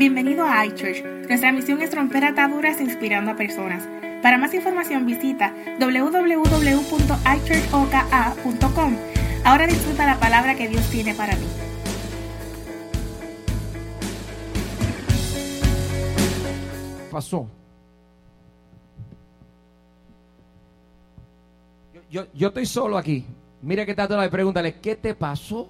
Bienvenido a iChurch. Nuestra misión es romper ataduras inspirando a personas. Para más información visita www.ichurchoka.com. Ahora disfruta la palabra que Dios tiene para ti. pasó? Yo, yo, estoy solo aquí. Mira que está todo y pregúntale, ¿qué te pasó?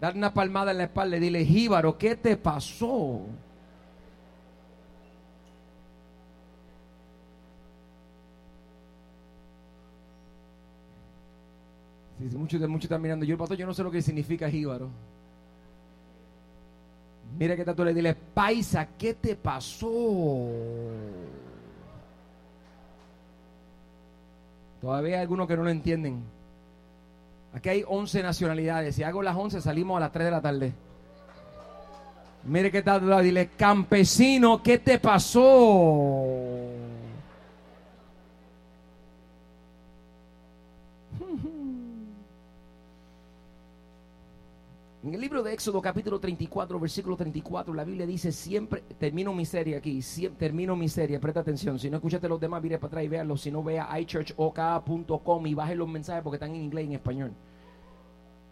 Dale una palmada en la espalda y dile, Jíbaro, ¿qué te pasó? Muchos, muchos están mirando. Yo, pastor, yo no sé lo que significa jíbaro. Mira que tú le dile, paisa, ¿qué te pasó? Todavía hay algunos que no lo entienden. Aquí hay 11 nacionalidades. Si hago las 11, salimos a las 3 de la tarde. Mire que tal, dile, campesino, ¿qué te pasó? En el libro de Éxodo capítulo 34, versículo 34, la Biblia dice siempre, termino mi serie aquí, termino mi serie, presta atención, si no escuchaste los demás, mire para atrás y véanlo, si no vea ichurchoka.com y baje los mensajes porque están en inglés y en español.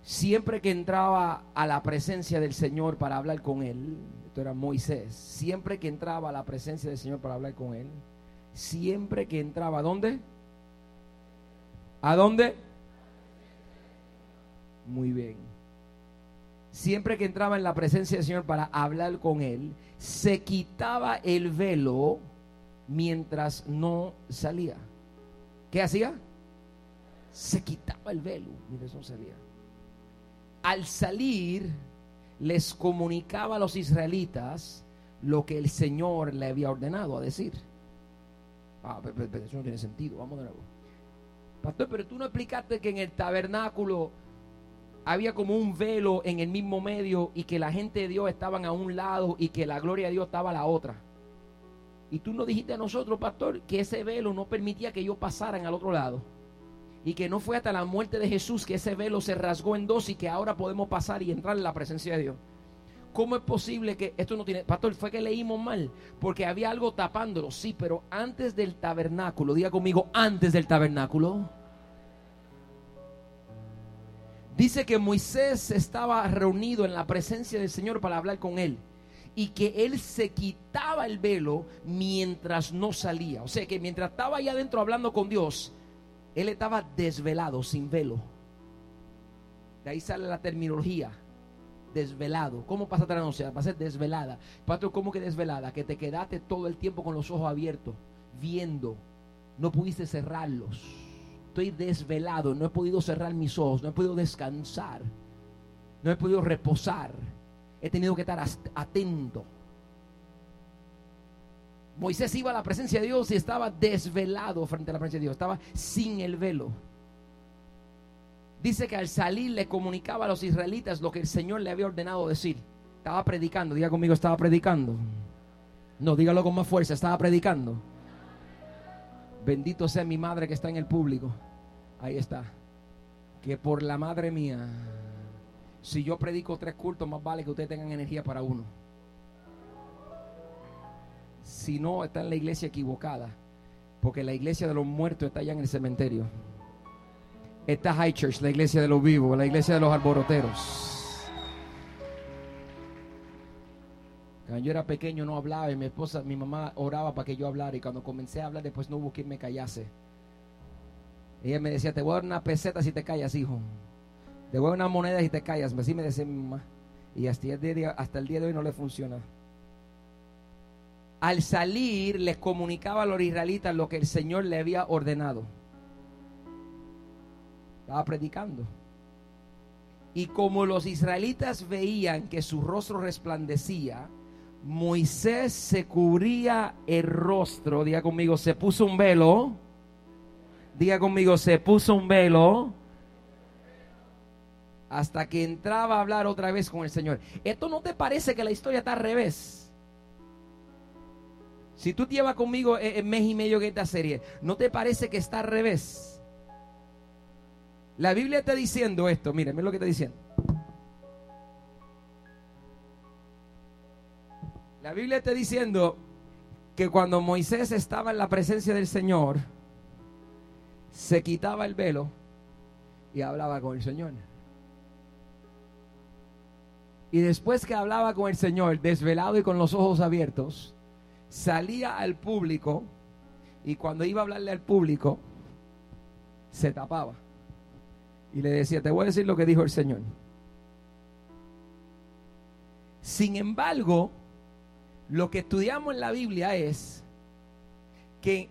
Siempre que entraba a la presencia del Señor para hablar con él, esto era Moisés, siempre que entraba a la presencia del Señor para hablar con él, siempre que entraba, ¿a dónde? ¿A dónde? Muy bien siempre que entraba en la presencia del Señor para hablar con Él, se quitaba el velo mientras no salía. ¿Qué hacía? Se quitaba el velo mientras no salía. Al salir, les comunicaba a los israelitas lo que el Señor le había ordenado a decir. Ah, pero, eso no tiene sentido. Vamos de nuevo. Pastor, pero tú no explicaste que en el tabernáculo había como un velo en el mismo medio y que la gente de Dios estaban a un lado y que la gloria de Dios estaba a la otra. Y tú nos dijiste a nosotros, pastor, que ese velo no permitía que ellos pasaran al otro lado. Y que no fue hasta la muerte de Jesús que ese velo se rasgó en dos y que ahora podemos pasar y entrar en la presencia de Dios. ¿Cómo es posible que esto no tiene... Pastor, fue que leímos mal, porque había algo tapándolo, sí, pero antes del tabernáculo, diga conmigo, antes del tabernáculo Dice que Moisés estaba reunido en la presencia del Señor para hablar con él y que él se quitaba el velo mientras no salía. O sea que mientras estaba allá adentro hablando con Dios, él estaba desvelado, sin velo. De ahí sale la terminología, desvelado. ¿Cómo pasa a sea, Va a ser desvelada. Pastor, ¿cómo que desvelada? Que te quedaste todo el tiempo con los ojos abiertos, viendo. No pudiste cerrarlos estoy desvelado, no he podido cerrar mis ojos, no he podido descansar, no he podido reposar, he tenido que estar atento. Moisés iba a la presencia de Dios y estaba desvelado frente a la presencia de Dios, estaba sin el velo. Dice que al salir le comunicaba a los israelitas lo que el Señor le había ordenado decir. Estaba predicando, diga conmigo, estaba predicando. No, dígalo con más fuerza, estaba predicando. Bendito sea mi madre que está en el público. Ahí está. Que por la madre mía, si yo predico tres cultos, más vale que ustedes tengan energía para uno. Si no, está en la iglesia equivocada. Porque la iglesia de los muertos está allá en el cementerio. Está High Church, la iglesia de los vivos, la iglesia de los alboroteros. Cuando yo era pequeño no hablaba y mi esposa, mi mamá oraba para que yo hablara y cuando comencé a hablar después no hubo quien me callase. Ella me decía, te voy a dar una peseta si te callas, hijo. Te voy a dar una moneda si te callas. Así me decía mi mamá. Y hasta el, día, hasta el día de hoy no le funciona. Al salir les comunicaba a los israelitas lo que el Señor le había ordenado. Estaba predicando. Y como los israelitas veían que su rostro resplandecía, Moisés se cubría el rostro, diga conmigo, se puso un velo Diga conmigo, se puso un velo hasta que entraba a hablar otra vez con el Señor. ¿Esto no te parece que la historia está al revés? Si tú llevas conmigo en mes y medio que esta serie, ¿no te parece que está al revés? La Biblia está diciendo esto, miren, miren lo que está diciendo. Biblia está diciendo que cuando Moisés estaba en la presencia del Señor, se quitaba el velo y hablaba con el Señor. Y después que hablaba con el Señor, desvelado y con los ojos abiertos, salía al público y cuando iba a hablarle al público, se tapaba. Y le decía, te voy a decir lo que dijo el Señor. Sin embargo, lo que estudiamos en la Biblia es que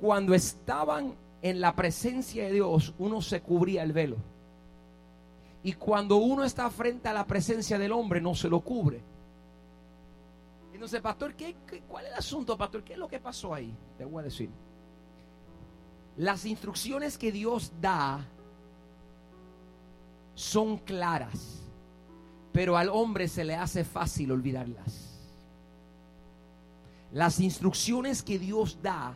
cuando estaban en la presencia de Dios, uno se cubría el velo. Y cuando uno está frente a la presencia del hombre, no se lo cubre. Entonces, pastor, ¿qué, cuál es el asunto, pastor? ¿Qué es lo que pasó ahí? Te voy a decir. Las instrucciones que Dios da son claras, pero al hombre se le hace fácil olvidarlas. Las instrucciones que Dios da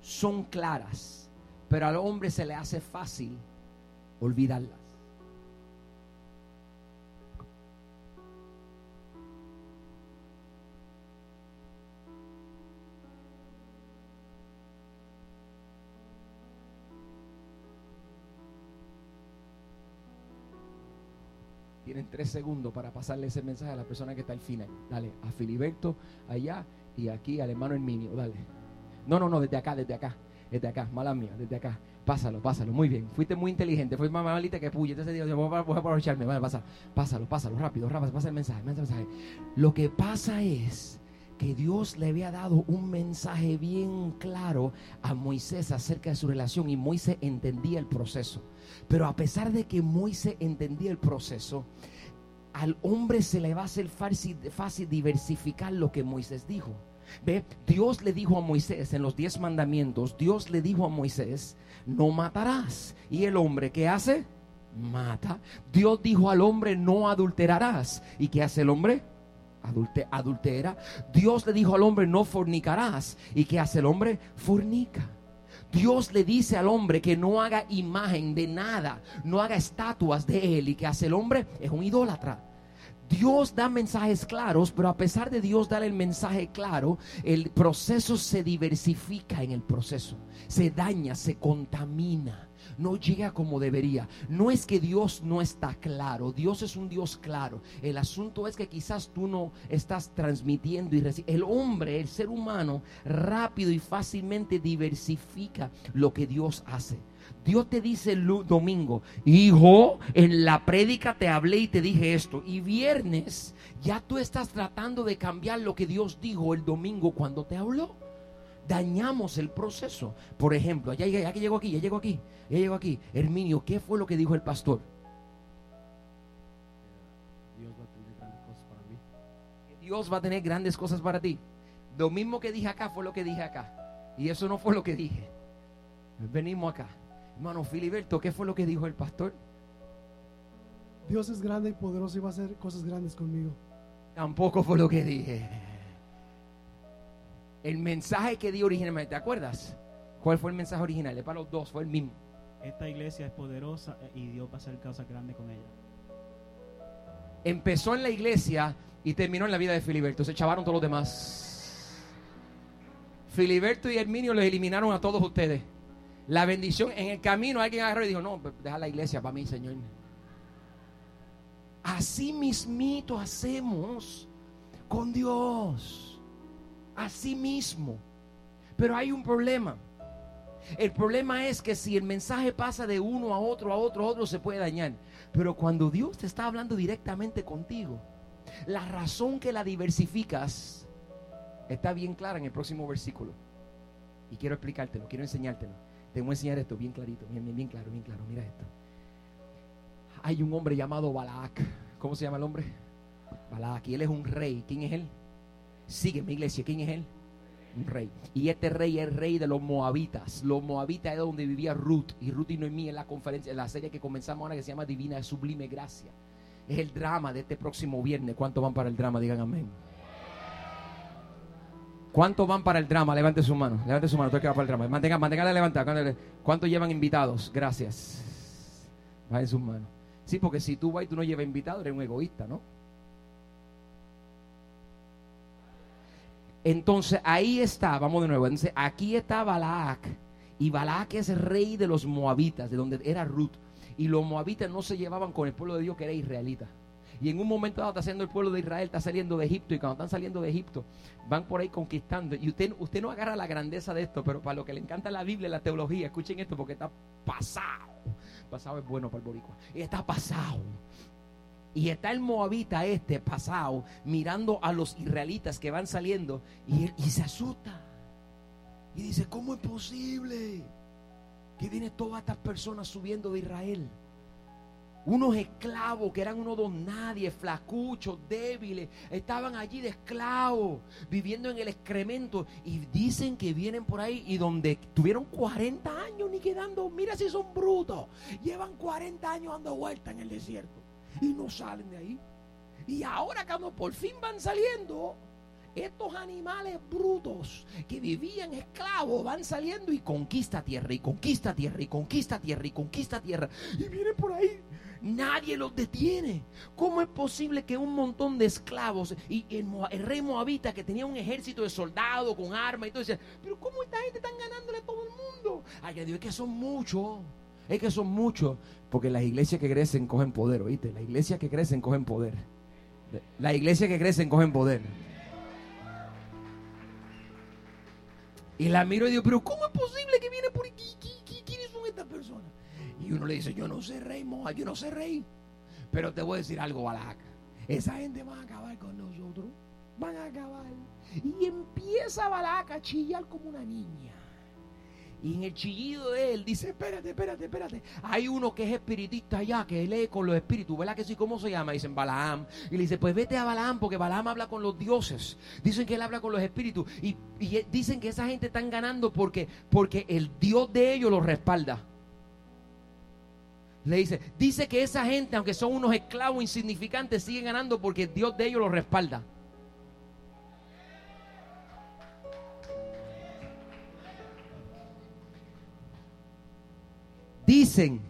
son claras, pero al hombre se le hace fácil olvidarlas. Tienen tres segundos para pasarle ese mensaje a la persona que está al final. Dale, a Filiberto allá y aquí al hermano Herminio. Dale. No, no, no, desde acá, desde acá. Desde acá, mala mía, desde acá. Pásalo, pásalo, muy bien. Fuiste muy inteligente, fue más malita que puya. Entonces digo, voy a, aprovecharme. Vale, pasa, pásalo, pásalo, rápido, rápido, pasa el mensaje, el mensaje. Lo que pasa es que Dios le había dado un mensaje bien claro a Moisés acerca de su relación y Moisés entendía el proceso. Pero a pesar de que Moisés entendía el proceso, al hombre se le va a hacer fácil, fácil diversificar lo que Moisés dijo. Ve, Dios le dijo a Moisés en los diez mandamientos, Dios le dijo a Moisés, no matarás. ¿Y el hombre qué hace? Mata. Dios dijo al hombre, no adulterarás. ¿Y qué hace el hombre? Adultera. Dios le dijo al hombre, no fornicarás. ¿Y qué hace el hombre? Fornica. Dios le dice al hombre que no haga imagen de nada, no haga estatuas de él. ¿Y qué hace el hombre? Es un idólatra. Dios da mensajes claros, pero a pesar de Dios dar el mensaje claro, el proceso se diversifica en el proceso, se daña, se contamina no llega como debería. No es que Dios no está claro, Dios es un Dios claro. El asunto es que quizás tú no estás transmitiendo y El hombre, el ser humano, rápido y fácilmente diversifica lo que Dios hace. Dios te dice el domingo, hijo, en la prédica te hablé y te dije esto. Y viernes ya tú estás tratando de cambiar lo que Dios dijo el domingo cuando te habló dañamos el proceso. Por ejemplo, ya, ya, que llegó aquí, ya llegó aquí, ya llegó aquí. Herminio, ¿qué fue lo que dijo el pastor? Dios va a tener grandes cosas para mí. Dios va a tener grandes cosas para ti. Lo mismo que dije acá fue lo que dije acá. Y eso no fue lo que dije. Venimos acá. Hermano Filiberto, ¿qué fue lo que dijo el pastor? Dios es grande y poderoso y va a hacer cosas grandes conmigo. Tampoco fue lo que dije. El mensaje que di originalmente, ¿te acuerdas? ¿Cuál fue el mensaje original? para los dos, fue el mismo. Esta iglesia es poderosa y Dios va a hacer cosas grandes con ella. Empezó en la iglesia y terminó en la vida de Filiberto. Se chavaron todos los demás. Filiberto y Herminio los eliminaron a todos ustedes. La bendición en el camino alguien agarró y dijo, no, pues, deja la iglesia para mí, Señor. Así mismito hacemos con Dios. Así mismo. Pero hay un problema. El problema es que si el mensaje pasa de uno a otro, a otro, a otro, se puede dañar. Pero cuando Dios te está hablando directamente contigo, la razón que la diversificas está bien clara en el próximo versículo. Y quiero explicártelo, quiero enseñártelo. Te voy a enseñar esto bien clarito, bien, bien, bien claro, bien claro. Mira esto. Hay un hombre llamado Balac. ¿Cómo se llama el hombre? Balac. Y él es un rey. ¿Quién es él? Sígueme, iglesia. ¿Quién es él? Un rey. Y este rey es rey de los moabitas. Los moabitas es donde vivía Ruth. Y Ruth y Noemí en la conferencia, en la serie que comenzamos ahora que se llama Divina Sublime Gracia. Es el drama de este próximo viernes. ¿Cuántos van para el drama? Digan amén. ¿Cuántos van para el drama? Levante su mano. Levante su mano. Todo que va para el drama. Mantenga, mantenga levantada. ¿Cuántos llevan invitados? Gracias. en sus manos. Sí, porque si tú vas y tú no llevas invitados, eres un egoísta, ¿no? Entonces ahí está, vamos de nuevo. Aquí está Balac. Y Balac es rey de los moabitas, de donde era Ruth. Y los moabitas no se llevaban con el pueblo de Dios que era israelita. Y en un momento dado está haciendo el pueblo de Israel, está saliendo de Egipto. Y cuando están saliendo de Egipto, van por ahí conquistando. Y usted, usted no agarra la grandeza de esto, pero para lo que le encanta la Biblia, la teología, escuchen esto porque está pasado. Pasado es bueno para el boricua. Está pasado. Y está el moabita este pasado mirando a los israelitas que van saliendo y, él, se asusta. Y dice, ¿cómo es posible que vienen todas estas personas subiendo de Israel? Unos esclavos que eran unos dos nadie, flacuchos, débiles, estaban allí de esclavos, viviendo en el excremento. Y dicen que vienen por ahí y donde tuvieron 40 años ni quedando, mira si son brutos, llevan 40 años dando vuelta en el desierto y no salen de ahí. Y ahora cuando por fin van saliendo, estos animales brutos que vivían esclavos van saliendo y conquista tierra y conquista tierra y conquista tierra y conquista tierra. Y vienen por ahí. Nadie los detiene. ¿Cómo es posible que un montón de esclavos y el, rey Moabita que tenía un ejército de soldados con armas y todo decía, pero cómo esta gente están ganándole a todo el mundo? Ay, Dios, es que son muchos. Es que son muchos. Porque las iglesias que crecen cogen poder, oíste. Las iglesias que crecen cogen poder. Las iglesias que crecen cogen poder. Y la miro y digo, pero ¿cómo es posible que viene por aquí? ¿Quiénes son estas personas? Y uno le dice, yo no sé rey, moja, yo no sé rey. Pero te voy a decir algo, Balac. Esa gente va a acabar con nosotros. Van a acabar. Y empieza Balac a chillar como una niña. Y en el chillido de él dice, espérate, espérate, espérate. Hay uno que es espiritista allá, que lee con los espíritus, ¿verdad que sí? ¿Cómo se llama? Dicen Balaam. Y le dice, pues vete a Balaam, porque Balaam habla con los dioses. Dicen que él habla con los espíritus. Y, y dicen que esa gente están ganando porque, porque el Dios de ellos los respalda. Le dice, dice que esa gente, aunque son unos esclavos insignificantes, siguen ganando porque el Dios de ellos los respalda. Dicen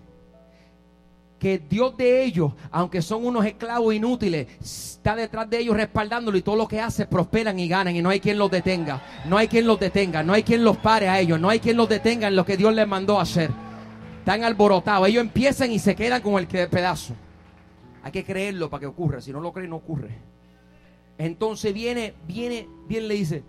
que Dios de ellos, aunque son unos esclavos inútiles, está detrás de ellos respaldándolo y todo lo que hace prosperan y ganan y no hay quien los detenga, no hay quien los detenga, no hay quien los pare a ellos, no hay quien los detenga en lo que Dios les mandó a hacer. Están alborotados, ellos empiezan y se quedan con el pedazo. Hay que creerlo para que ocurra, si no lo creen no ocurre. Entonces viene, viene, viene le dice,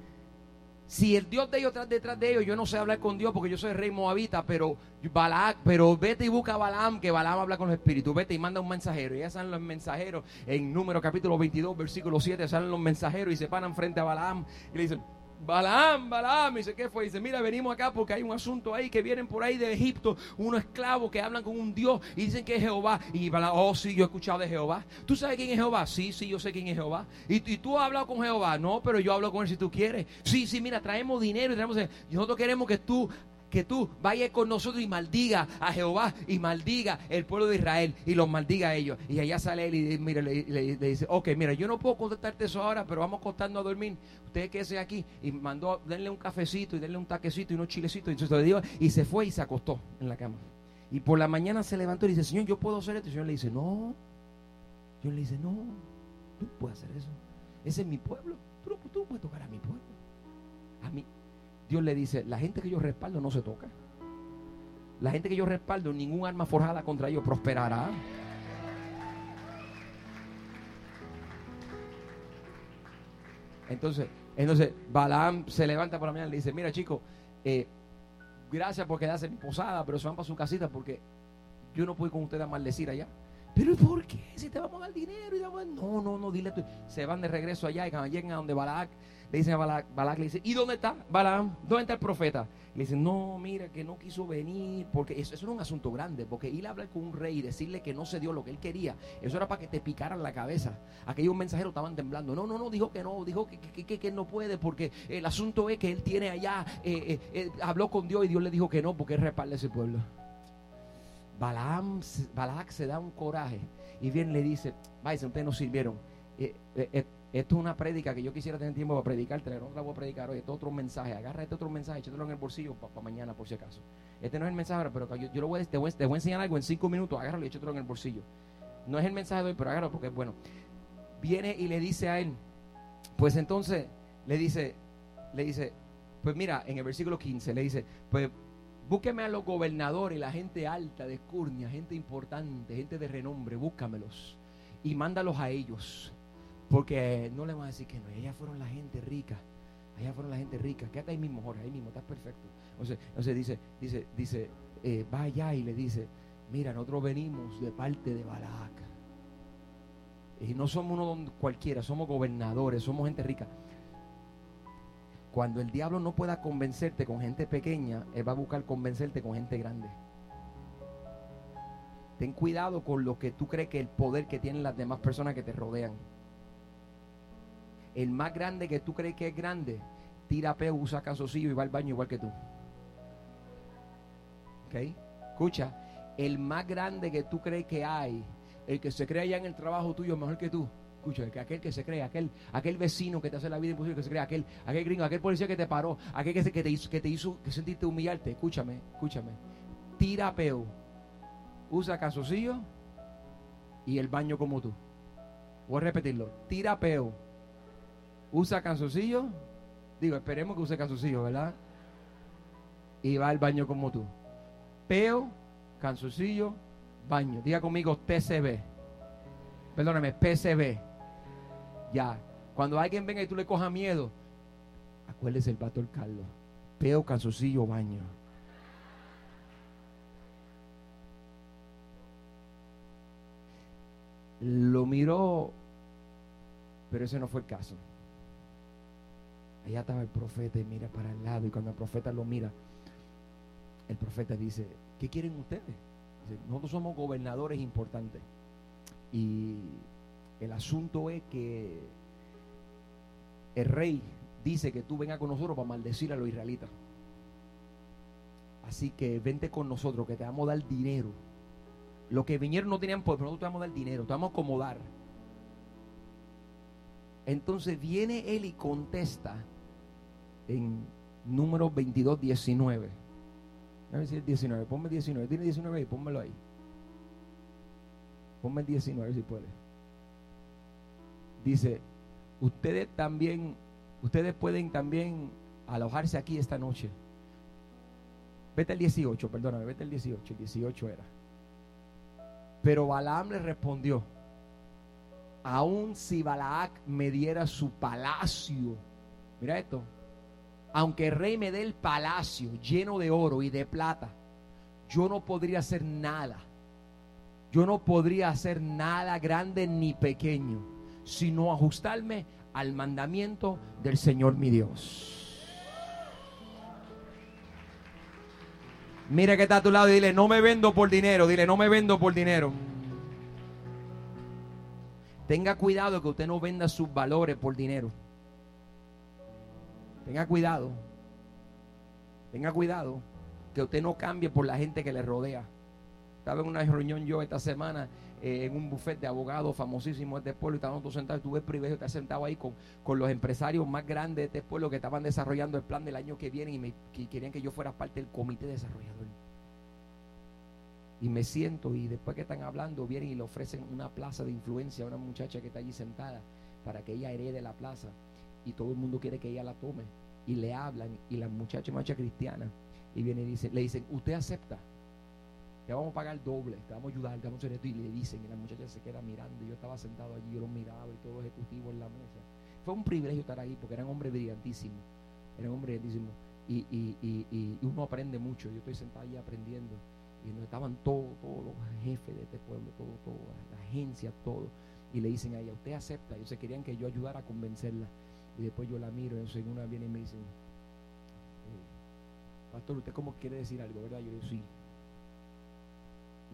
si el Dios de ellos está detrás de ellos, yo no sé hablar con Dios porque yo soy rey moabita, pero Balac, pero vete y busca a Balaam, que Balaam habla con los espíritus, vete y manda un mensajero. Y ya salen los mensajeros, en número capítulo 22, versículo 7, salen los mensajeros y se paran frente a Balaam y le dicen, Balaam, Balaam, dice, ¿qué fue? Dice, mira, venimos acá porque hay un asunto ahí que vienen por ahí de Egipto, unos esclavos que hablan con un Dios y dicen que es Jehová. Y Balaam, oh, sí, yo he escuchado de Jehová. ¿Tú sabes quién es Jehová? Sí, sí, yo sé quién es Jehová. ¿Y, y tú has hablado con Jehová? No, pero yo hablo con él si tú quieres. Sí, sí, mira, traemos dinero y traemos... Nosotros queremos que tú que tú vayas con nosotros y maldiga a Jehová y maldiga el pueblo de Israel y los maldiga a ellos. Y allá sale él y le, dice, ok, mira, yo no puedo contestarte eso ahora, pero vamos costando a dormir. Usted que sea aquí. Y mandó denle un cafecito y denle un taquecito y unos chilecitos. Y, y se fue y se acostó en la cama. Y por la mañana se levantó y dice, Señor, yo puedo hacer esto. Y el Señor le dice, no. Señor le dice, no, tú puedes hacer eso. Ese es mi pueblo. Tú, tú puedes tocar a mi pueblo. A Dios le dice, la gente que yo respaldo no se toca. La gente que yo respaldo, ningún arma forjada contra ellos prosperará. Entonces, entonces Balaam se levanta por la mañana y le dice, mira chico, eh, gracias por quedarse en mi posada, pero se van para su casita porque yo no puedo con ustedes a maldecir allá. Pero ¿por qué? Si te vamos a dar dinero y damos... No, no, no, dile tú. Se van de regreso allá y cuando lleguen a donde Balaam le dice a Balak, Balak, le dice, ¿y dónde está Balaam? ¿Dónde está el profeta? Le dice, no, mira, que no quiso venir, porque eso, eso, era un asunto grande, porque ir a hablar con un rey y decirle que no se dio lo que él quería, eso era para que te picaran la cabeza. Aquellos mensajeros estaban temblando. No, no, no, dijo que no, dijo que, que, que, él no puede, porque el asunto es que él tiene allá, eh, eh, eh, habló con Dios y Dios le dijo que no, porque él respalda ese pueblo. Balaam, Balak se da un coraje y bien le dice, vaya, ustedes nos sirvieron. Esto es una prédica que yo quisiera tener tiempo para predicarte, no la voy a predicar hoy. Esto es otro mensaje. Agarra este otro mensaje, échatelo en el bolsillo para mañana, por si acaso. Este no es el mensaje, pero yo, yo lo voy, te, voy, te, voy, a enseñar algo en cinco minutos. Agárralo y échatelo en el bolsillo. No es el mensaje de hoy, pero agárralo porque es bueno. Viene y le dice a él, pues entonces le dice, le dice, pues mira, en el versículo 15 le dice, pues búsqueme a los gobernadores, la gente alta de Escurnia, gente importante, gente de renombre, búscamelos y mándalos a ellos. Porque no le van a decir que no, ellas fueron la gente rica. Allá fueron la gente rica. Quédate ahí mismo, Jorge, ahí mismo, estás perfecto. Entonces, entonces dice, dice, dice, eh, va allá y le dice, mira, nosotros venimos de parte de Balac. Y no somos uno cualquiera, somos gobernadores, somos gente rica. Cuando el diablo no pueda convencerte con gente pequeña, él va a buscar convencerte con gente grande. Ten cuidado con lo que tú crees que el poder que tienen las demás personas que te rodean. El más grande que tú crees que es grande, tira peo, usa calzoncillo y va al baño igual que tú. ¿Ok? Escucha, el más grande que tú crees que hay, el que se cree allá en el trabajo tuyo mejor que tú. Escucha, que aquel que se cree, aquel, aquel vecino que te hace la vida imposible, que se cree, aquel, aquel gringo, aquel policía que te paró, aquel que, que te hizo, que te hizo que sentiste humillarte. Escúchame, escúchame. Tira peo, usa calzoncillo y el baño como tú. Voy a repetirlo. Tira peo, usa calzoncillo. Digo, esperemos que use calzoncillo, ¿verdad? Y va al baño como tú. Peo, calzoncillo, baño. Diga conmigo TCB. Perdóname, PCB. Ya. Cuando alguien venga y tú le cojas miedo, acuérdese el pastor Carlos. Peo, calzoncillo, baño. Lo miró, pero ese no fue el caso. Allá estaba el profeta y mira para el lado. Y cuando el profeta lo mira, el profeta dice, ¿qué quieren ustedes? Nosotros somos gobernadores importantes. Y el asunto es que el rey dice que tú vengas con nosotros para maldecir a los israelitas. Así que vente con nosotros, que te vamos a dar dinero. Los que vinieron no tenían poder, pero nosotros te vamos a dar dinero, te vamos a acomodar. Entonces viene él y contesta en número 22, 19. A ver si es 19, ponme 19. Tiene 19 ahí, pónmelo ahí. Ponme el 19 si puede. Dice, ustedes también, ustedes pueden también alojarse aquí esta noche. Vete el 18, perdóname, vete el 18, el 18 era. Pero Balaam le respondió, aun si Balaak me diera su palacio, mira esto, aunque el rey me dé el palacio lleno de oro y de plata, yo no podría hacer nada. Yo no podría hacer nada grande ni pequeño, sino ajustarme al mandamiento del Señor mi Dios. Mira que está a tu lado y dile, no me vendo por dinero, dile, no me vendo por dinero. Tenga cuidado que usted no venda sus valores por dinero. Tenga cuidado. Tenga cuidado que usted no cambie por la gente que le rodea. Estaba en una reunión yo esta semana eh, en un buffet de abogados famosísimos de este pueblo estábamos todos sentados. Tuve el privilegio de estar sentado ahí con, con los empresarios más grandes de este pueblo que estaban desarrollando el plan del año que viene y me que querían que yo fuera parte del comité desarrollador. Y me siento y después que están hablando vienen y le ofrecen una plaza de influencia a una muchacha que está allí sentada para que ella herede la plaza y todo el mundo quiere que ella la tome y le hablan y la muchacha muchacha cristiana y viene y dice, le dicen, ¿usted acepta? Te vamos a pagar doble, te vamos a ayudar, te vamos a hacer esto y le dicen y la muchacha se queda mirando y yo estaba sentado allí, yo lo miraba y todo ejecutivo en la mesa. Fue un privilegio estar ahí porque eran hombres brillantísimos, eran hombres brillantísimos y, y, y, y, uno aprende mucho, yo estoy sentado allí aprendiendo y nos estaban todos, todos los jefes de este pueblo, todo, todo, la agencia, todo. Y le dicen a ella, usted acepta. Ellos se querían que yo ayudara a convencerla. Y después yo la miro, en una viene y me dicen, pastor, ¿usted cómo quiere decir algo, verdad? Yo digo, sí.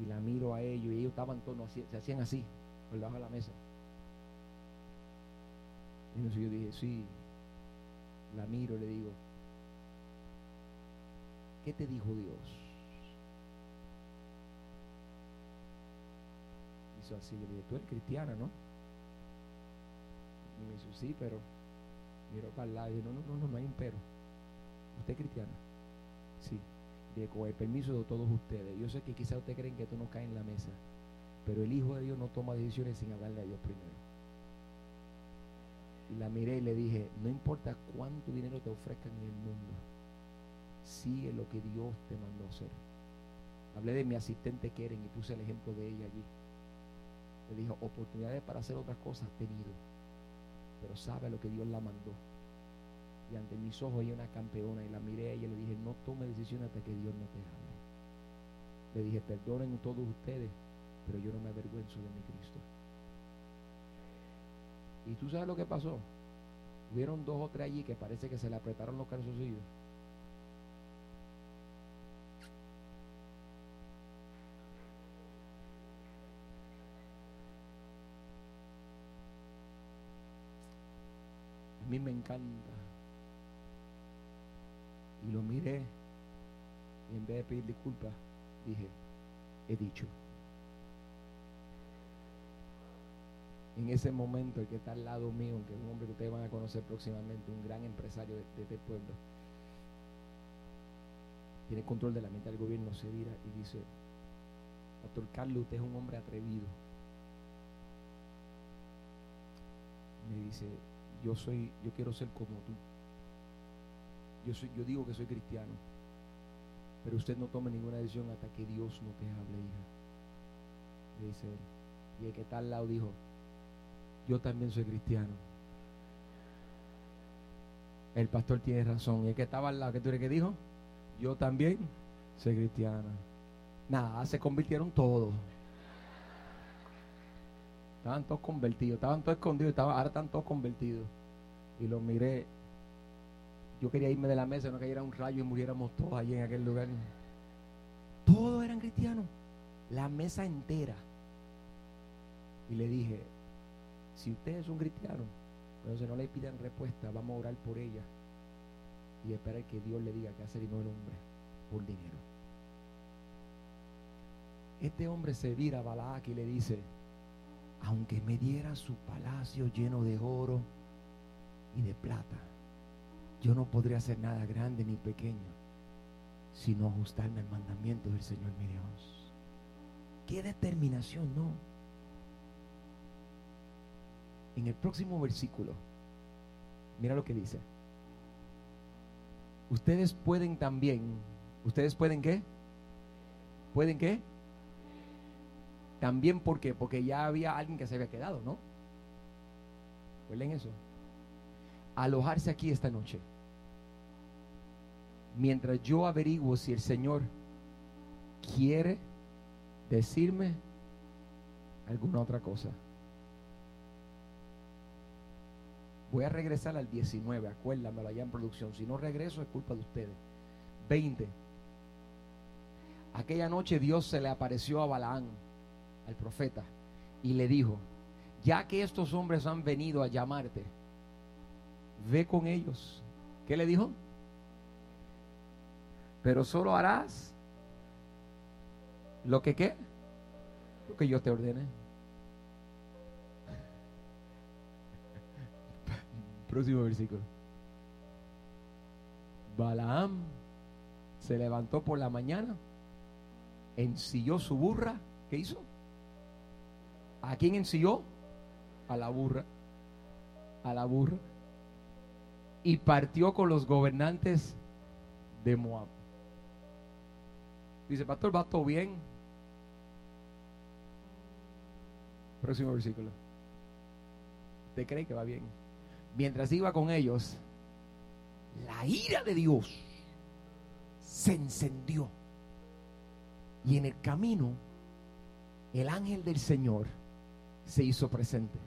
Y la miro a ellos, y ellos estaban todos, se hacían así, por debajo de la mesa. Y entonces yo dije, sí. La miro y le digo, ¿qué te dijo Dios? Hizo así, le dije, tú eres cristiana, ¿no? Y me dijo, sí, pero Miro para el lado y dije, no, no, no, no hay un pero. ¿Usted es cristiana? Sí. Dije, con el permiso de todos ustedes. Yo sé que quizás ustedes creen que esto no cae en la mesa, pero el Hijo de Dios no toma decisiones sin hablarle a Dios primero. La miré y le dije, no importa cuánto dinero te ofrezcan en el mundo, sigue lo que Dios te mandó hacer. Hablé de mi asistente Keren y puse el ejemplo de ella allí. Le dijo, oportunidades para hacer otras cosas has tenido, pero sabe lo que Dios la mandó. Y ante mis ojos ella una campeona y la miré y le dije, no tome decisiones hasta que Dios no te hable. Le dije, perdonen todos ustedes, pero yo no me avergüenzo de mi Cristo. Y tú sabes lo que pasó. Hubieron dos o tres allí que parece que se le apretaron los calzoncillos. Mí me encanta. Y lo miré y en vez de pedir disculpas, dije, he dicho. En ese momento, el que está al lado mío, que es un hombre que ustedes van a conocer próximamente, un gran empresario de, este pueblo, tiene control de la mente del gobierno, se vira y dice, Pastor Carlos, usted es un hombre atrevido. Me dice, yo soy, yo quiero ser como tú. Yo soy, yo digo que soy cristiano. Pero usted no tome ninguna decisión hasta que Dios no te hable, hija. Le dice él. Y el que está al lado dijo, yo también soy cristiano. El pastor tiene razón. Y el que estaba al lado, ¿qué tú eres que dijo? Yo también soy cristiana. Nada, se convirtieron todos. Estaban todos convertidos, estaban todos escondidos, ahora están todos convertidos. Y los miré. Yo quería irme de la mesa, no cayera un rayo y muriéramos todos allí en aquel lugar. Todos eran cristianos. La mesa entera. Y le dije, si ustedes son cristianos, entonces no le pidan respuesta, vamos a orar por ella. Y esperar que Dios le diga qué hacer y no el hombre, por dinero. Este hombre se vira a Balac y le dice, aunque me diera su palacio lleno de oro y de plata, yo no podría hacer nada grande ni pequeño, sino ajustarme al mandamiento del Señor mi Dios. Qué determinación, ¿no? En el próximo versículo, mira lo que dice. Ustedes pueden también, ¿ustedes pueden qué? ¿Pueden qué? También, ¿por qué? Porque ya había alguien que se había quedado, ¿no? Recuerden eso. Alojarse aquí esta noche. Mientras yo averiguo si el Señor quiere decirme alguna otra cosa. Voy a regresar al 19, acuérdamelo allá en producción. Si no regreso es culpa de ustedes. 20. Aquella noche Dios se le apareció a Balaán, al profeta, y le dijo, ya que estos hombres han venido a llamarte, ve con ellos. ¿Qué le dijo? Pero solo harás lo que qué? Lo que yo te ordene. Próximo versículo. Balaam se levantó por la mañana, ensilló su burra. ¿Qué hizo? ¿A quién ensilló? A la burra. A la burra. Y partió con los gobernantes de Moab. Dice, pastor, va todo bien. Próximo versículo. ¿Usted cree que va bien? Mientras iba con ellos, la ira de Dios se encendió. Y en el camino, el ángel del Señor se hizo presente,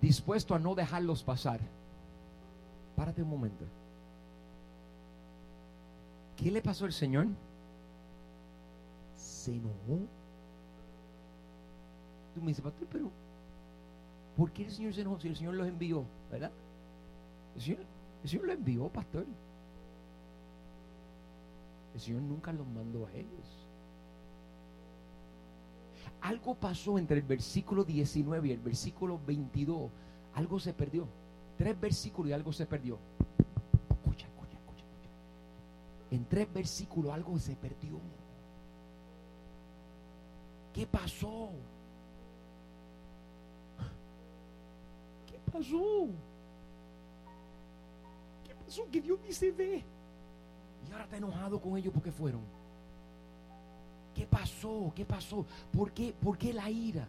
dispuesto a no dejarlos pasar. Párate un momento. ¿Qué le pasó al Señor? Se enojó. Tú me dices, pastor, pero ¿por qué el Señor se enojó si el Señor los envió? ¿Verdad? El Señor, los envió, pastor. El Señor nunca los mandó a ellos. Algo pasó entre el versículo 19 y el versículo 22. Algo se perdió. Tres versículos y algo se perdió. Escucha, escucha, escucha. En tres versículos algo se perdió. ¿Qué pasó? ¿Qué pasó? Eso que Dios dice ve. Y ahora está enojado con ellos porque fueron. ¿Qué pasó? ¿Qué pasó? ¿Por qué, ¿Por qué la ira?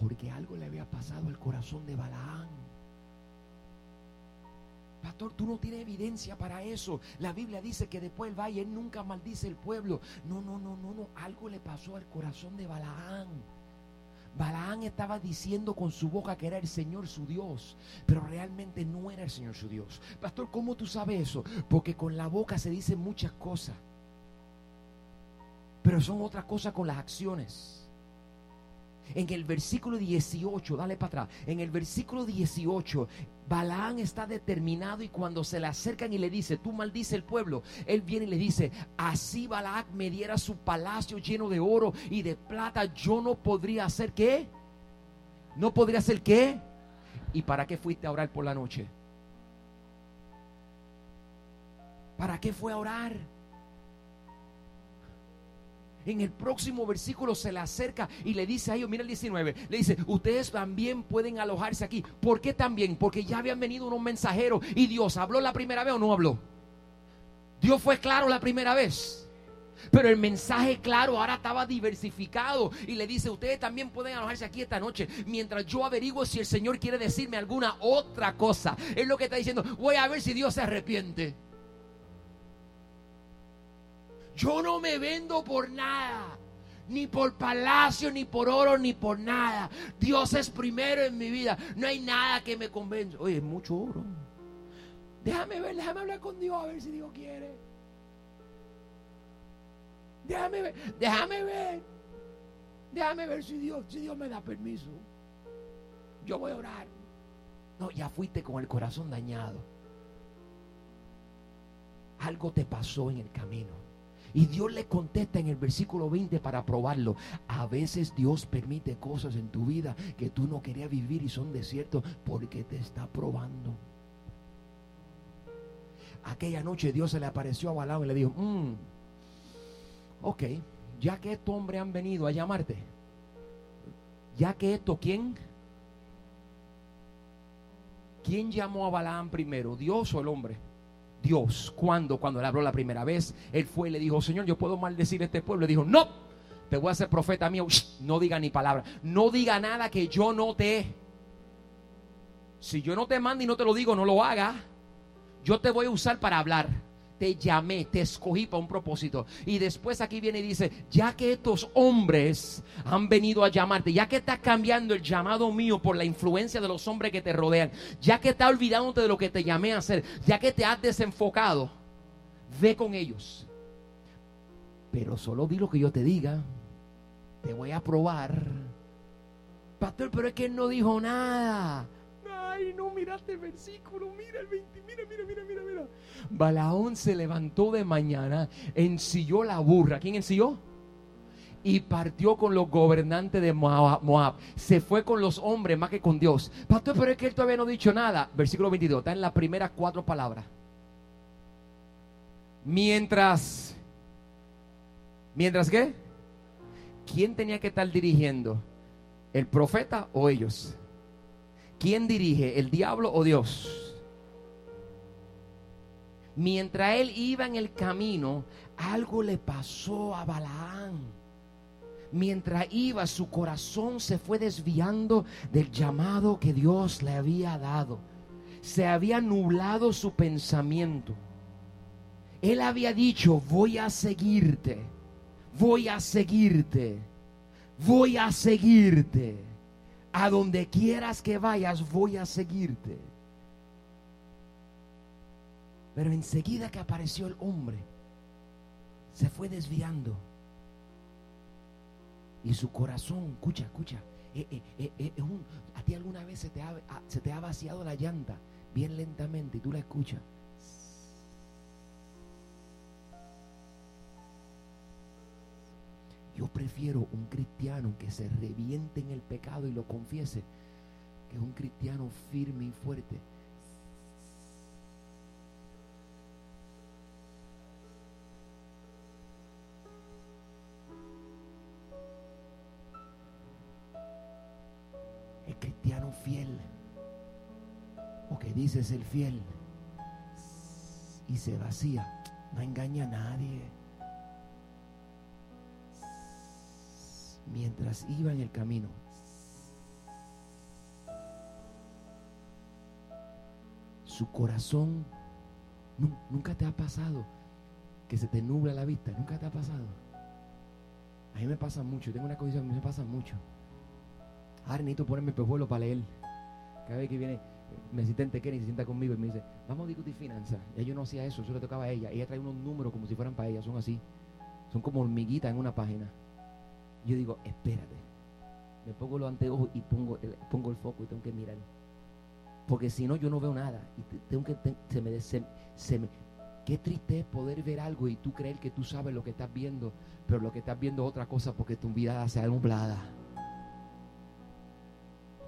Porque algo le había pasado al corazón de Balaán. Pastor, tú no tienes evidencia para eso. La Biblia dice que después va y él nunca maldice el pueblo. No, no, no, no, no. Algo le pasó al corazón de Balaán. Balaán estaba diciendo con su boca que era el Señor su Dios, pero realmente no era el Señor su Dios. Pastor, ¿cómo tú sabes eso? Porque con la boca se dicen muchas cosas, pero son otras cosas con las acciones. En el versículo 18, dale para atrás, en el versículo 18, Balaán está determinado y cuando se le acercan y le dice, tú maldice el pueblo, él viene y le dice, así Balac me diera su palacio lleno de oro y de plata, yo no podría hacer qué? No podría hacer qué? ¿Y para qué fuiste a orar por la noche? ¿Para qué fue a orar? En el próximo versículo se le acerca y le dice a ellos, mira el 19, le dice, ustedes también pueden alojarse aquí. ¿Por qué también? Porque ya habían venido unos mensajeros y Dios habló la primera vez o no habló. Dios fue claro la primera vez. Pero el mensaje claro ahora estaba diversificado y le dice, ustedes también pueden alojarse aquí esta noche mientras yo averiguo si el Señor quiere decirme alguna otra cosa. Es lo que está diciendo, voy a ver si Dios se arrepiente. Yo no me vendo por nada. Ni por palacio, ni por oro, ni por nada. Dios es primero en mi vida. No hay nada que me convenza. Oye, es mucho oro. Déjame ver, déjame hablar con Dios a ver si Dios quiere. Déjame ver, déjame ver. Déjame ver si Dios, si Dios me da permiso. Yo voy a orar. No, ya fuiste con el corazón dañado. Algo te pasó en el camino. Y Dios le contesta en el versículo 20 para probarlo. A veces Dios permite cosas en tu vida que tú no querías vivir y son desiertos porque te está probando. Aquella noche Dios se le apareció a Balaam y le dijo, mm, ok, ya que estos hombres han venido a llamarte, ya que esto, ¿quién? ¿Quién llamó a Balaam primero, Dios o el hombre? Dios. cuando Cuando le habló la primera vez, él fue y le dijo, Señor, yo puedo maldecir a este pueblo. Le dijo, no, te voy a hacer profeta mío. no diga ni palabra. No diga nada que yo no te... Si yo no te mando y no te lo digo, no lo haga. Yo te voy a usar para hablar te llamé, te escogí para un propósito. Y después aquí viene y dice, ya que estos hombres han venido a llamarte, ya que estás cambiando el llamado mío por la influencia de los hombres que te rodean, ya que estás olvidándote de lo que te llamé a hacer, ya que te has desenfocado, ve con ellos. Pero solo di lo que yo te diga. Te voy a probar. Pastor, pero es que él no dijo nada. Ay, no miraste el versículo, mira el 20, mira, mira, mira, mira, mira. Balaón se levantó de mañana, ensilló la burra. ¿Quién ensilló? y partió con los gobernantes de Moab. Se fue con los hombres más que con Dios. Pastor, pero es que él todavía no ha dicho nada. Versículo 22, está en las primeras cuatro palabras. Mientras, mientras qué? ¿Quién tenía que estar dirigiendo? ¿El profeta o ellos? ¿Quién dirige? ¿El diablo o Dios? Mientras él iba en el camino, algo le pasó a Balaán. Mientras iba, su corazón se fue desviando del llamado que Dios le había dado. Se había nublado su pensamiento. Él había dicho, voy a seguirte, voy a seguirte, voy a seguirte a donde quieras que vayas, voy a seguirte. Pero enseguida que apareció el hombre, se fue desviando. Y su corazón, escucha, escucha, eh, eh, eh, a ti alguna vez se te, ha, se te ha vaciado la llanta bien lentamente y tú la escuchas. Yo prefiero un cristiano que se reviente en el pecado y lo confiese, que un cristiano firme y fuerte. El cristiano fiel Porque dices el fiel y se vacía. No engaña a nadie. Mientras iba en el camino, su corazón nu- nunca te ha pasado que se te nubla la vista, nunca te ha pasado. A mí me pasa mucho, tengo una condición, mí me pasa mucho. Ahora necesito ponerme pejuelo para leer. Cada vez que viene mi asistente Kenny se sienta conmigo y me dice, vamos a discutir finanzas. Ya yo no hacía eso, eso le tocaba a ella. Ella trae unos números como si fueran para ella, son así. Son como hormiguitas en una página. Yo digo, espérate. Me pongo los anteojos y pongo el, pongo el foco y tengo que mirar. Porque si no, yo no veo nada. Y te- tengo que, se me, qué triste poder ver algo y tú creer que tú sabes lo que estás viendo, pero lo que estás viendo es otra cosa porque tu vida se ha nublada.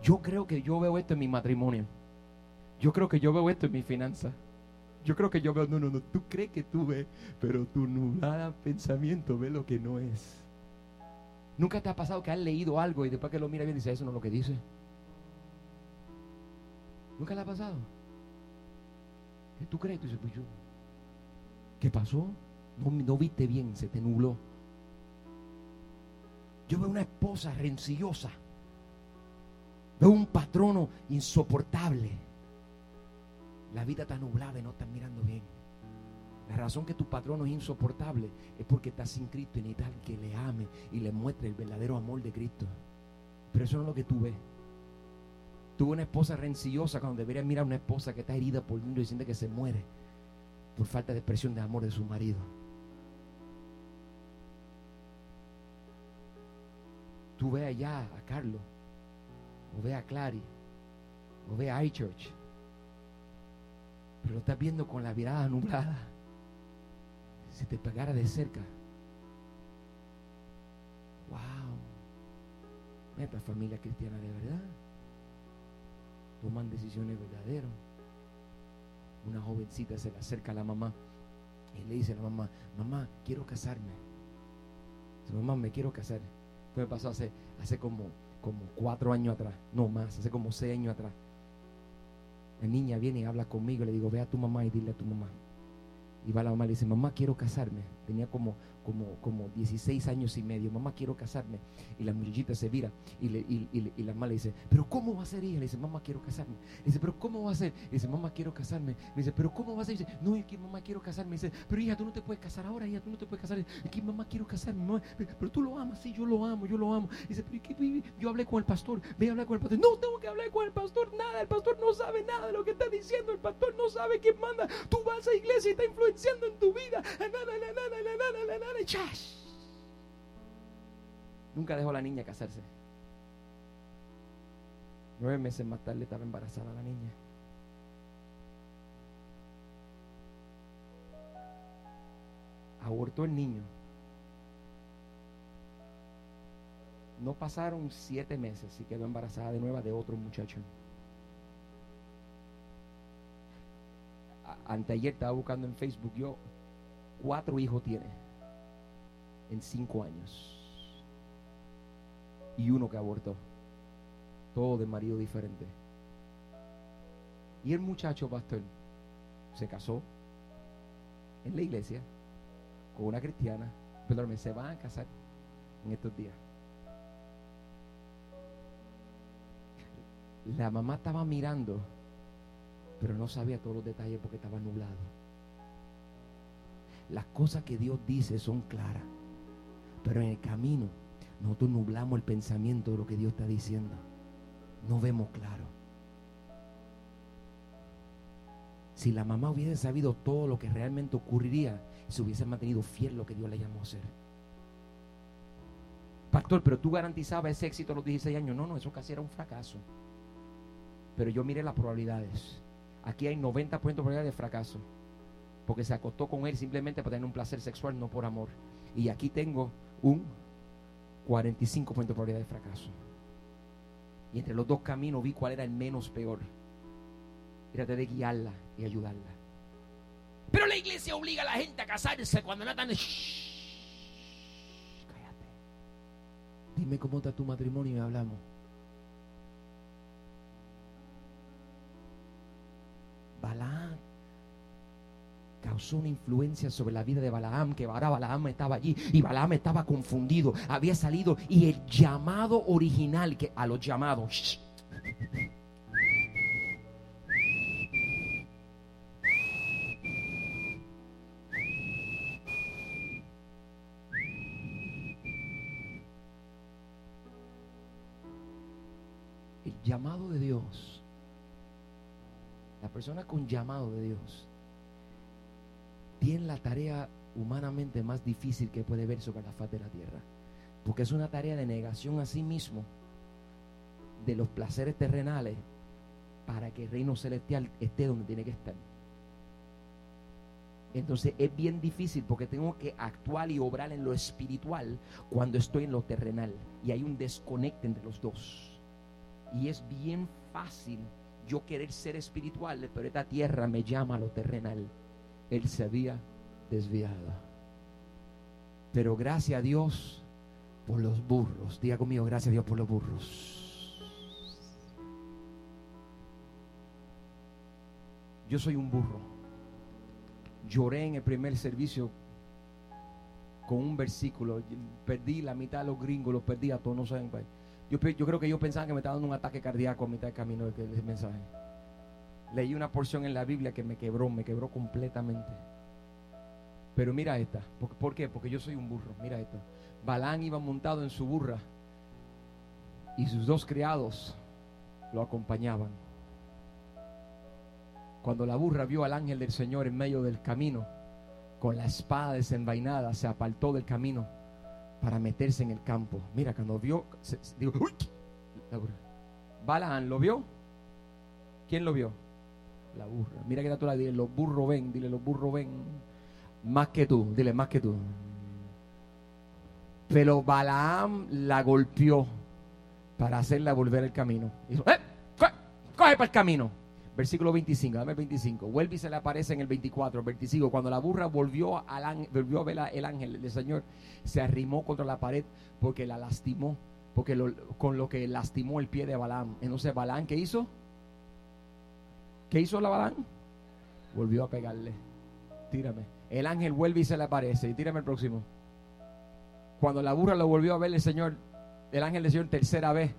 Yo creo que yo veo esto en mi matrimonio. Yo creo que yo veo esto en mi finanza. Yo creo que yo veo, no, no, no, tú crees que tú ves, pero tu nublada pensamiento ve lo que no es. ¿Nunca te ha pasado que has leído algo y después que lo mira bien dice, eso no es lo que dice? ¿Nunca le ha pasado? ¿Qué tú crees? Tú dices, pues yo, ¿qué pasó? No, no viste bien, se te nubló. Yo veo una esposa rencillosa. Veo un patrono insoportable. La vida está nublada y no estás mirando bien. La razón que tu patrono es insoportable es porque estás sin Cristo y necesitas que le ame y le muestre el verdadero amor de Cristo. Pero eso no es lo que tú ves. Tuve una esposa rencillosa cuando deberías mirar a una esposa que está herida por dentro y siente que se muere por falta de expresión de amor de su marido. Tú ve allá a Carlos, o ve a Clary, o ve a iChurch, pero lo estás viendo con la mirada nublada. Si te pegara de cerca, wow, esta familia cristiana de verdad toman decisiones verdaderas. Una jovencita se le acerca a la mamá y le dice a la mamá, mamá, quiero casarme. Dice, mamá, me quiero casar. Esto me pasó hace, hace como, como cuatro años atrás, no más, hace como seis años atrás. La niña viene y habla conmigo, le digo, ve a tu mamá y dile a tu mamá. Y va la mamá y le dice, mamá, quiero casarme. Tenía como, como, como 16 años y medio, mamá, quiero casarme. Y la muchachita se vira y, le- y- y le- la mamá le dice, pero ¿cómo va a ser hija? Le dice, mamá, quiero casarme. Le dice, pero ¿cómo va a ser? Le dice, mamá, quiero casarme. Le dice, pero ¿cómo va a ser? Dice, no, es que mamá, quiero casarme. Dice, pero hija, tú no te puedes casar ahora, hija, tú no te puedes casar. Es que mamá, quiero casarme. mamá, pero, tú lo amas, sí, yo lo amo, yo lo amo. Dice, pero ¿y qué? yo hablé con el pastor, ve a hablar con el pastor. No tengo que hablar con el pastor, nada, el pastor no sabe nada de lo que está diciendo, el pastor no sabe quién manda. Tú vas a iglesia y está influenciando en tu vida. Na, na, na, Nunca dejó a la niña casarse. Nueve meses más tarde estaba embarazada la niña. Abortó el niño. No pasaron siete meses y quedó embarazada de nuevo de otro muchacho. Anteayer estaba buscando en Facebook yo cuatro hijos tiene en cinco años. Y uno que abortó. Todo de marido diferente. Y el muchacho pastor se casó en la iglesia con una cristiana. Perdóname se van a casar en estos días. La mamá estaba mirando pero no sabía todos los detalles porque estaba nublado. Las cosas que Dios dice son claras. Pero en el camino nosotros nublamos el pensamiento de lo que Dios está diciendo. No vemos claro. Si la mamá hubiese sabido todo lo que realmente ocurriría, se hubiese mantenido fiel lo que Dios le llamó a hacer. Pastor, pero tú garantizabas ese éxito a los 16 años. No, no, eso casi era un fracaso. Pero yo miré las probabilidades. Aquí hay 90% de probabilidad de fracaso porque se acostó con él simplemente para tener un placer sexual, no por amor. Y aquí tengo un 45% de probabilidad de fracaso. Y entre los dos caminos vi cuál era el menos peor. Y traté de guiarla y ayudarla. Pero la iglesia obliga a la gente a casarse cuando no están... Shh, cállate. Dime cómo está tu matrimonio y hablamos. Causó una influencia sobre la vida de Balaam, que ahora Balaam estaba allí y Balaam estaba confundido, había salido y el llamado original que a los llamados llamado de Dios, la persona con llamado de Dios, tiene la tarea humanamente más difícil que puede ver sobre la faz de la tierra. Porque es una tarea de negación a sí mismo de los placeres terrenales para que el reino celestial esté donde tiene que estar. Entonces es bien difícil porque tengo que actuar y obrar en lo espiritual cuando estoy en lo terrenal. Y hay un desconecte entre los dos. Y es bien fácil yo querer ser espiritual, pero esta tierra me llama a lo terrenal. Él se había desviado. Pero gracias a Dios por los burros. Diga conmigo, gracias a Dios por los burros. Yo soy un burro. Lloré en el primer servicio con un versículo. Perdí la mitad de los gringos, los perdí a todos, no saben. pues. Yo, yo creo que ellos pensaban que me estaba dando un ataque cardíaco a mitad de camino de que- ese mensaje. Leí una porción en la Biblia que me quebró, me quebró completamente. Pero mira esta. ¿Por, qué? Porque yo soy un burro. Mira esto. Balán iba montado en su burra y sus dos criados lo acompañaban. Cuando la burra vio al ángel del Señor en medio del camino, con la espada desenvainada, se apartó del camino para meterse en el campo. Mira, cuando vio, digo, ¡uy! La burra. Balaam lo vio. ¿Quién lo vio? La burra. Mira que está dile, los burros ven, dile, los burros ven. Más que tú, dile, más que tú. Pero Balaam la golpeó para hacerla volver el camino. ¡eh! ¡Coge, para el camino! Versículo 25, dame el 25. Vuelve y se le aparece en el 24, el 25. Cuando la burra volvió, al ángel, volvió a ver el ángel del Señor, se arrimó contra la pared porque la lastimó. Porque con lo que lastimó el pie de Balaam. Entonces, Balaam, ¿qué hizo? ¿Qué hizo la Balaam? Volvió a pegarle. Tírame. El ángel vuelve y se le aparece. Y tírame el próximo. Cuando la burra lo volvió a ver el Señor, el ángel del Señor tercera vez,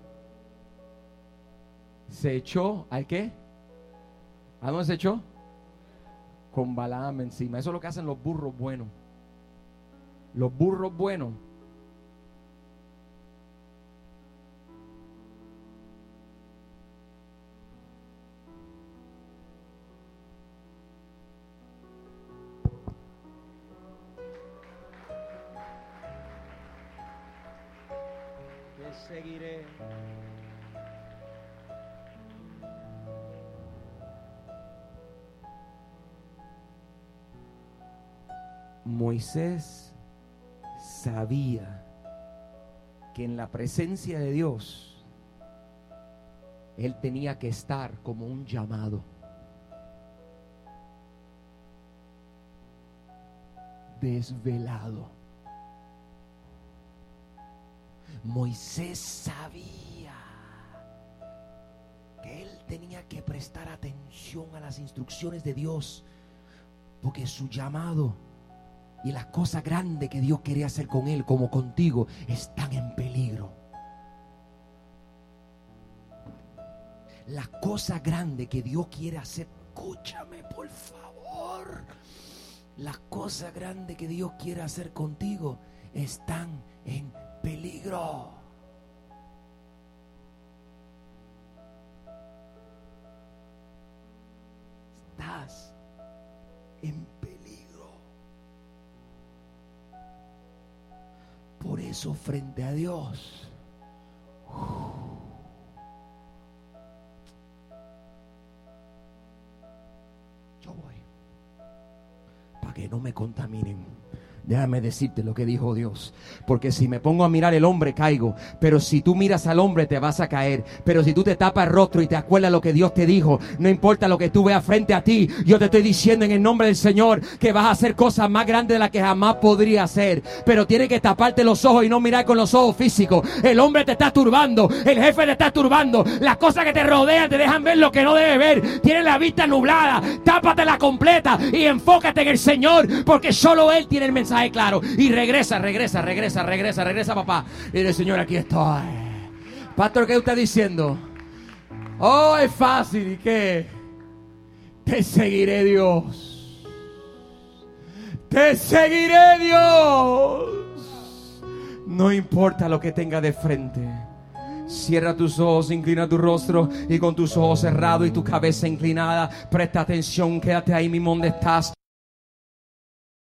se echó al qué? ¿A dónde se echó? Con Balaam encima. Eso es lo que hacen los burros buenos. Los burros buenos. Seguiré. Moisés sabía que en la presencia de Dios él tenía que estar como un llamado. Desvelado. Moisés sabía que él tenía que prestar atención a las instrucciones de Dios, porque su llamado y la cosa grande que Dios quiere hacer con él, como contigo, están en peligro. La cosa grande que Dios quiere hacer, escúchame por favor. La cosa grande que Dios quiere hacer contigo están en peligro. Estás en peligro. Por eso frente a Dios. Yo voy. Para que no me contaminen. Déjame decirte lo que dijo Dios. Porque si me pongo a mirar el hombre, caigo. Pero si tú miras al hombre, te vas a caer. Pero si tú te tapas el rostro y te acuerdas lo que Dios te dijo, no importa lo que tú veas frente a ti, yo te estoy diciendo en el nombre del Señor que vas a hacer cosas más grandes de las que jamás podría hacer. Pero tienes que taparte los ojos y no mirar con los ojos físicos. El hombre te está turbando, el jefe te está turbando, las cosas que te rodean te dejan ver lo que no debes ver. Tienes la vista nublada, tápatela completa y enfócate en el Señor, porque solo Él tiene el mensaje claro. Y regresa, regresa, regresa, regresa, regresa, papá. Y dice, Señor, aquí estoy. Pastor, ¿qué está diciendo? Oh, es fácil. ¿Y qué? Te seguiré, Dios. Te seguiré, Dios. No importa lo que tenga de frente. Cierra tus ojos, inclina tu rostro y con tus ojos cerrados y tu cabeza inclinada, presta atención, quédate ahí mismo donde estás.